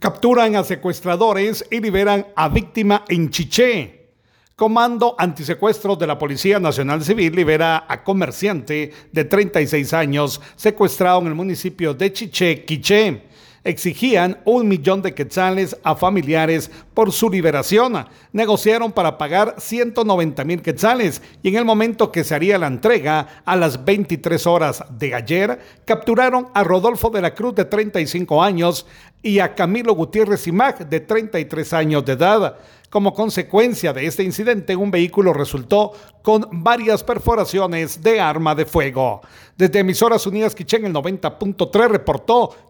Capturan a secuestradores y liberan a víctima en Chiché. Comando Antisecuestros de la Policía Nacional Civil libera a comerciante de 36 años secuestrado en el municipio de Chiché, Quiché exigían un millón de quetzales a familiares por su liberación. Negociaron para pagar 190 mil quetzales y en el momento que se haría la entrega, a las 23 horas de ayer, capturaron a Rodolfo de la Cruz de 35 años y a Camilo Gutiérrez Imag de 33 años de edad. Como consecuencia de este incidente, un vehículo resultó con varias perforaciones de arma de fuego. Desde Emisoras Unidas Quichén, el 90.3 reportó